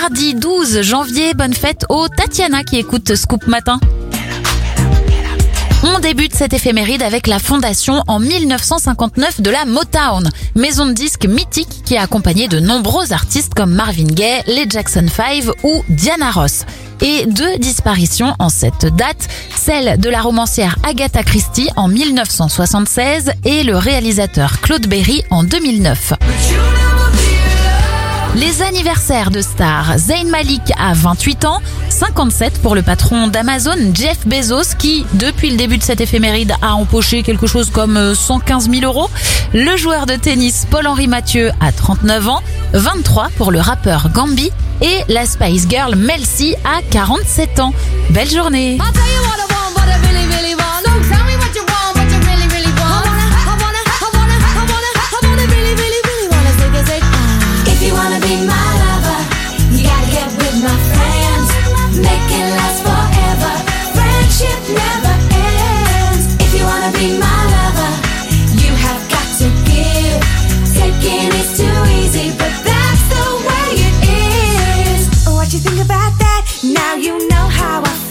mardi 12 janvier. Bonne fête aux Tatiana qui écoute Scoop Matin. On débute cette éphéméride avec la fondation en 1959 de la Motown, maison de disques mythique qui a accompagné de nombreux artistes comme Marvin Gaye, les Jackson 5 ou Diana Ross. Et deux disparitions en cette date, celle de la romancière Agatha Christie en 1976 et le réalisateur Claude Berry en 2009. Les anniversaires de stars. Zayn Malik a 28 ans, 57 pour le patron d'Amazon, Jeff Bezos, qui, depuis le début de cette éphéméride, a empoché quelque chose comme 115 000 euros. Le joueur de tennis Paul-Henri Mathieu a 39 ans, 23 pour le rappeur Gambi et la Spice Girl Mel C a 47 ans. Belle journée you think about that? Now you know how I feel.